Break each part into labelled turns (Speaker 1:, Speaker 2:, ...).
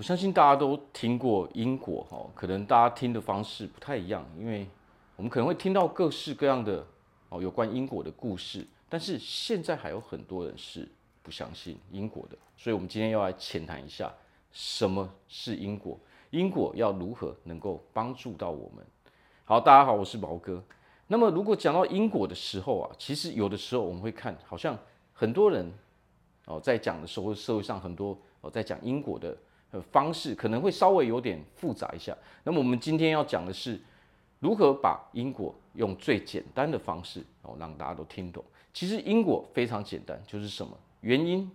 Speaker 1: 我相信大家都听过因果哈，可能大家听的方式不太一样，因为我们可能会听到各式各样的哦有关因果的故事，但是现在还有很多人是不相信因果的，所以我们今天要来浅谈一下什么是因果，因果要如何能够帮助到我们。好，大家好，我是毛哥。那么如果讲到因果的时候啊，其实有的时候我们会看，好像很多人哦在讲的时候，社会上很多哦在讲因果的。的方式可能会稍微有点复杂一下。那么我们今天要讲的是如何把因果用最简单的方式哦，让大家都听懂。其实因果非常简单，就是什么原因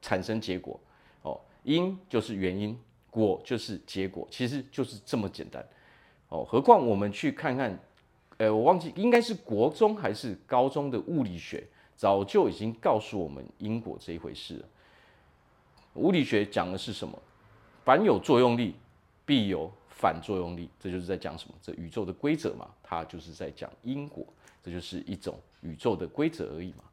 Speaker 1: 产生结果哦，因就是原因，果就是结果，其实就是这么简单哦。何况我们去看看，呃，我忘记应该是国中还是高中的物理学，早就已经告诉我们因果这一回事了。物理学讲的是什么？凡有作用力，必有反作用力。这就是在讲什么？这宇宙的规则嘛，它就是在讲因果。这就是一种宇宙的规则而已嘛。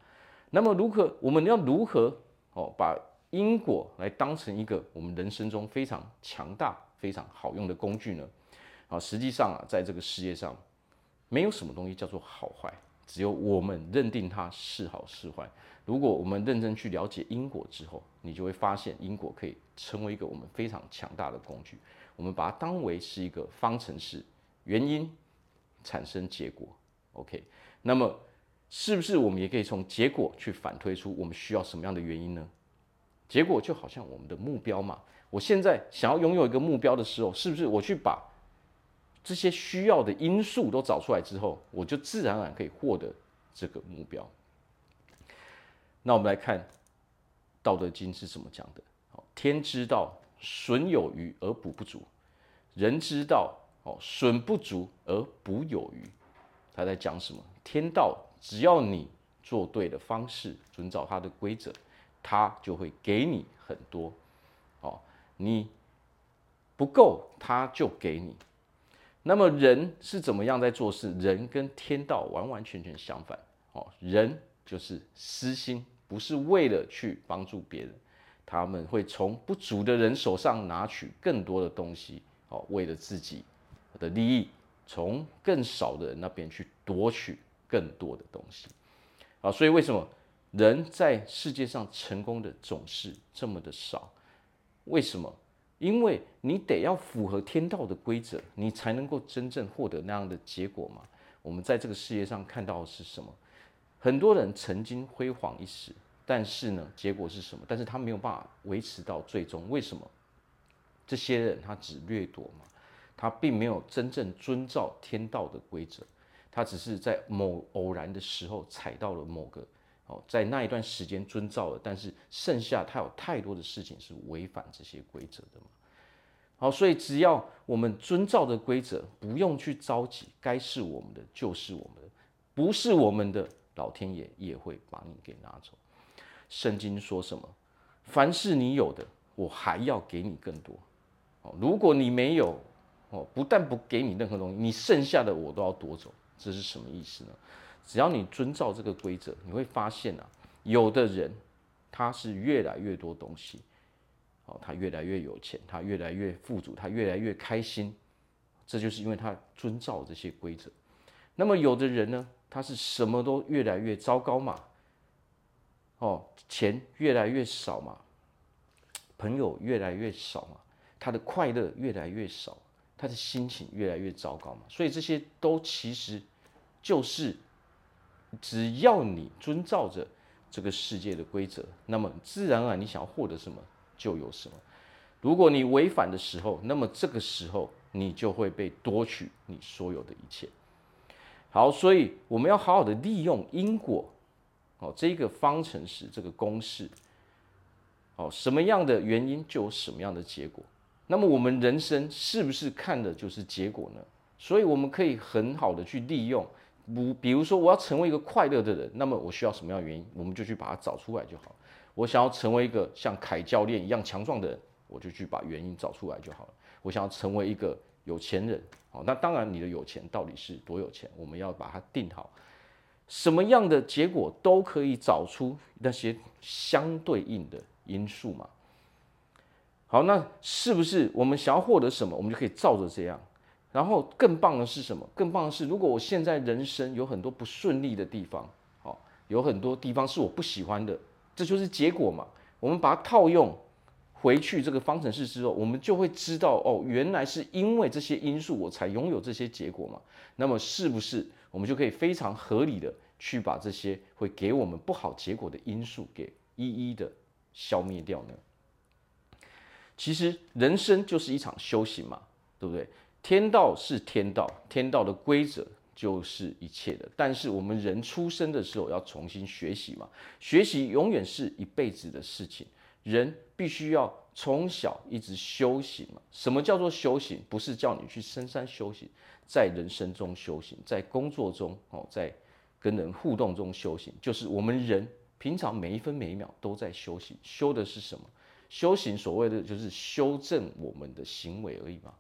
Speaker 1: 那么如何？我们要如何哦，把因果来当成一个我们人生中非常强大、非常好用的工具呢？啊，实际上啊，在这个世界上，没有什么东西叫做好坏。只有我们认定它是好是坏。如果我们认真去了解因果之后，你就会发现因果可以成为一个我们非常强大的工具。我们把它当为是一个方程式，原因产生结果。OK，那么是不是我们也可以从结果去反推出我们需要什么样的原因呢？结果就好像我们的目标嘛。我现在想要拥有一个目标的时候，是不是我去把这些需要的因素都找出来之后，我就自然而然可以获得这个目标。那我们来看《道德经》是怎么讲的。天之道，损有余而补不足；人之道，哦，损不足而补有余。他在讲什么？天道，只要你做对的方式，遵照它的规则，它就会给你很多。哦，你不够，它就给你。那么人是怎么样在做事？人跟天道完完全全相反。哦，人就是私心，不是为了去帮助别人，他们会从不足的人手上拿取更多的东西。哦，为了自己的利益，从更少的人那边去夺取更多的东西。啊，所以为什么人在世界上成功的总是这么的少？为什么？因为你得要符合天道的规则，你才能够真正获得那样的结果嘛。我们在这个世界上看到的是什么？很多人曾经辉煌一时，但是呢，结果是什么？但是他没有办法维持到最终。为什么？这些人他只掠夺嘛，他并没有真正遵照天道的规则，他只是在某偶然的时候踩到了某个。哦，在那一段时间遵照了，但是剩下他有太多的事情是违反这些规则的嘛。好，所以只要我们遵照的规则，不用去着急，该是我们的就是我们的，不是我们的，老天爷也会把你给拿走。圣经说什么？凡是你有的，我还要给你更多。哦，如果你没有，哦，不但不给你任何东西，你剩下的我都要夺走，这是什么意思呢？只要你遵照这个规则，你会发现啊，有的人他是越来越多东西，哦，他越来越有钱，他越来越富足，他越来越开心，这就是因为他遵照这些规则。那么有的人呢，他是什么都越来越糟糕嘛，哦，钱越来越少嘛，朋友越来越少嘛，他的快乐越来越少，他的心情越来越糟糕嘛，所以这些都其实就是。只要你遵照着这个世界的规则，那么自然而然你想要获得什么就有什么。如果你违反的时候，那么这个时候你就会被夺取你所有的一切。好，所以我们要好好的利用因果哦，这个方程式，这个公式哦，什么样的原因就有什么样的结果。那么我们人生是不是看的就是结果呢？所以我们可以很好的去利用。不，比如说我要成为一个快乐的人，那么我需要什么样的原因？我们就去把它找出来就好。我想要成为一个像凯教练一样强壮的人，我就去把原因找出来就好了。我想要成为一个有钱人，好，那当然你的有钱到底是多有钱？我们要把它定好，什么样的结果都可以找出那些相对应的因素嘛。好，那是不是我们想要获得什么，我们就可以照着这样？然后更棒的是什么？更棒的是，如果我现在人生有很多不顺利的地方，好，有很多地方是我不喜欢的，这就是结果嘛。我们把它套用回去这个方程式之后，我们就会知道哦，原来是因为这些因素我才拥有这些结果嘛。那么是不是我们就可以非常合理的去把这些会给我们不好结果的因素给一一的消灭掉呢？其实人生就是一场修行嘛，对不对？天道是天道，天道的规则就是一切的。但是我们人出生的时候要重新学习嘛，学习永远是一辈子的事情。人必须要从小一直修行嘛。什么叫做修行？不是叫你去深山修行，在人生中修行，在工作中哦，在跟人互动中修行，就是我们人平常每一分每一秒都在修行。修的是什么？修行所谓的就是修正我们的行为而已嘛。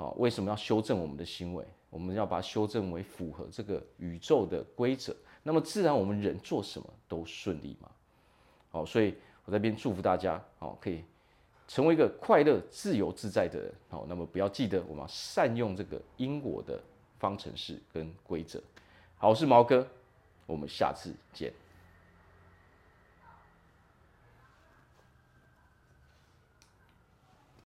Speaker 1: 好，为什么要修正我们的行为？我们要把它修正为符合这个宇宙的规则，那么自然我们人做什么都顺利嘛。好，所以我在这边祝福大家，好，可以成为一个快乐、自由自在的人。好，那么不要记得我们要善用这个因果的方程式跟规则。好，我是毛哥，我们下次见。